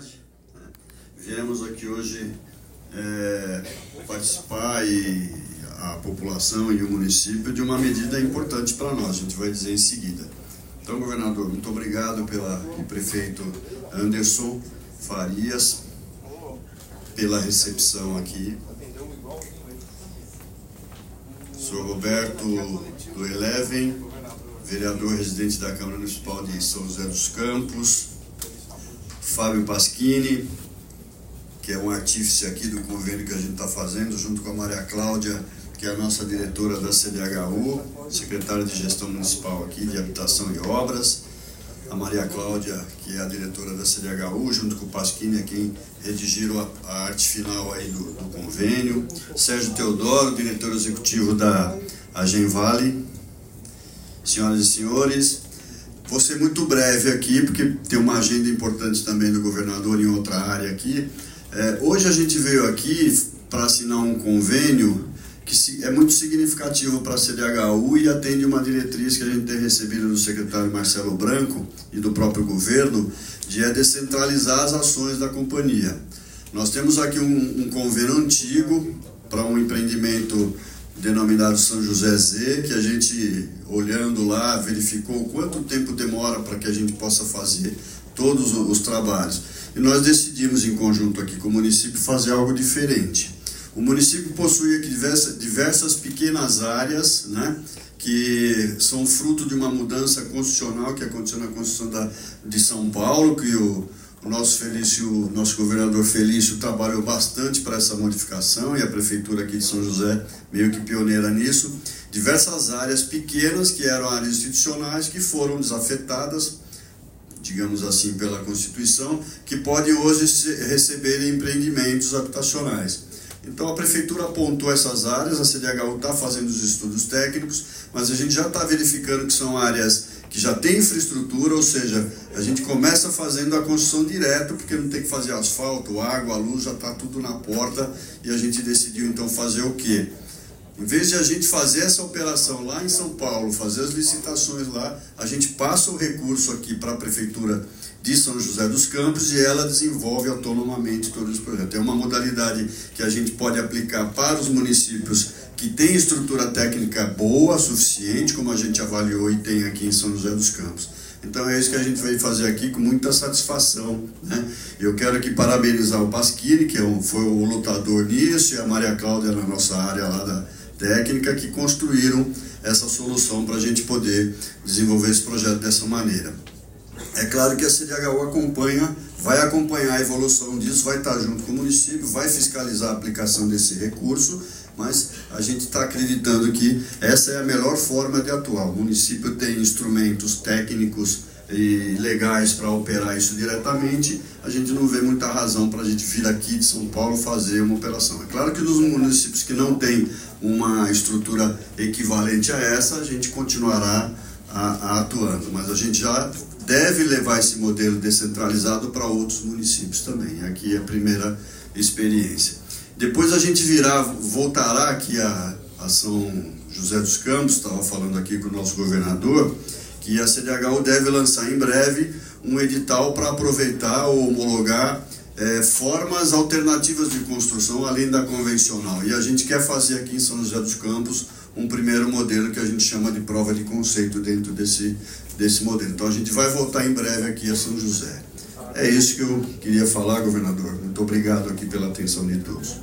cidade. Né? Viemos aqui hoje é, participar e a população e o município de uma medida importante para nós, a gente vai dizer em seguida. Então, governador, muito obrigado pela e prefeito Anderson Farias pela recepção aqui. Sou Roberto do Eleven, vereador residente da Câmara Municipal de São José dos Campos, Fábio Paschini, que é um artífice aqui do convênio que a gente está fazendo, junto com a Maria Cláudia, que é a nossa diretora da CDHU, secretária de Gestão Municipal aqui de Habitação e Obras, a Maria Cláudia, que é a diretora da CDHU, junto com o Pasquini, é quem redigiram a, a, arte final aí do, do, convênio, Sérgio Teodoro, diretor executivo da Agenvale, senhoras e senhores, vou ser muito breve aqui, porque tem uma agenda importante também do governador em outra área aqui, é, hoje a gente veio aqui para assinar um convênio que é muito significativo para a CDHU e atende uma diretriz que a gente tem recebido do secretário Marcelo Branco e do próprio governo, de é descentralizar as ações da companhia. Nós temos aqui um, um convênio antigo para um empreendimento denominado São José Z, que a gente, olhando lá, verificou quanto tempo demora para que a gente possa fazer todos os trabalhos. E nós decidimos, em conjunto aqui com o município, fazer algo diferente. O município possui aqui diversas, diversas pequenas áreas, né, que são fruto de uma mudança constitucional que aconteceu na Constituição da, de São Paulo, que o, o nosso Felício, nosso governador Felício trabalhou bastante para essa modificação e a prefeitura aqui de São José meio que pioneira nisso. Diversas áreas pequenas que eram áreas institucionais que foram desafetadas digamos assim, pela Constituição, que podem hoje receber empreendimentos habitacionais. Então a prefeitura apontou essas áreas, a CDHU está fazendo os estudos técnicos, mas a gente já está verificando que são áreas que já têm infraestrutura, ou seja, a gente começa fazendo a construção direto, porque não tem que fazer asfalto, água, luz, já está tudo na porta, e a gente decidiu então fazer o quê? Em vez de a gente fazer essa operação lá em São Paulo, fazer as licitações lá, a gente passa o recurso aqui para a Prefeitura de São José dos Campos e ela desenvolve autonomamente todos os projetos. É uma modalidade que a gente pode aplicar para os municípios que têm estrutura técnica boa, suficiente, como a gente avaliou e tem aqui em São José dos Campos. Então é isso que a gente veio fazer aqui com muita satisfação. Né? Eu quero aqui parabenizar o Pasquini, que é foi o lutador nisso, e a Maria Cláudia na nossa área lá da, técnica que construíram essa solução para a gente poder desenvolver esse projeto dessa maneira. É claro que a CDHU acompanha, vai acompanhar a evolução disso, vai estar junto com o município, vai fiscalizar a aplicação desse recurso, mas a gente está acreditando que essa é a melhor forma de atuar. O município tem instrumentos técnicos e legais para operar isso diretamente, a gente não vê muita razão para a gente vir aqui de São Paulo fazer uma operação. É claro que nos municípios que não têm uma estrutura equivalente a essa, a gente continuará a, a atuando, mas a gente já deve levar esse modelo descentralizado para outros municípios também. Aqui é a primeira experiência. Depois a gente virá, voltará aqui a, a São José dos Campos, estava falando aqui com o nosso governador, que a CDHU deve lançar em breve um edital para aproveitar ou homologar é, formas alternativas de construção além da convencional. E a gente quer fazer aqui em São José dos Campos um primeiro modelo que a gente chama de prova de conceito dentro desse, desse modelo. Então a gente vai voltar em breve aqui a São José. É isso que eu queria falar, governador. Muito obrigado aqui pela atenção de todos.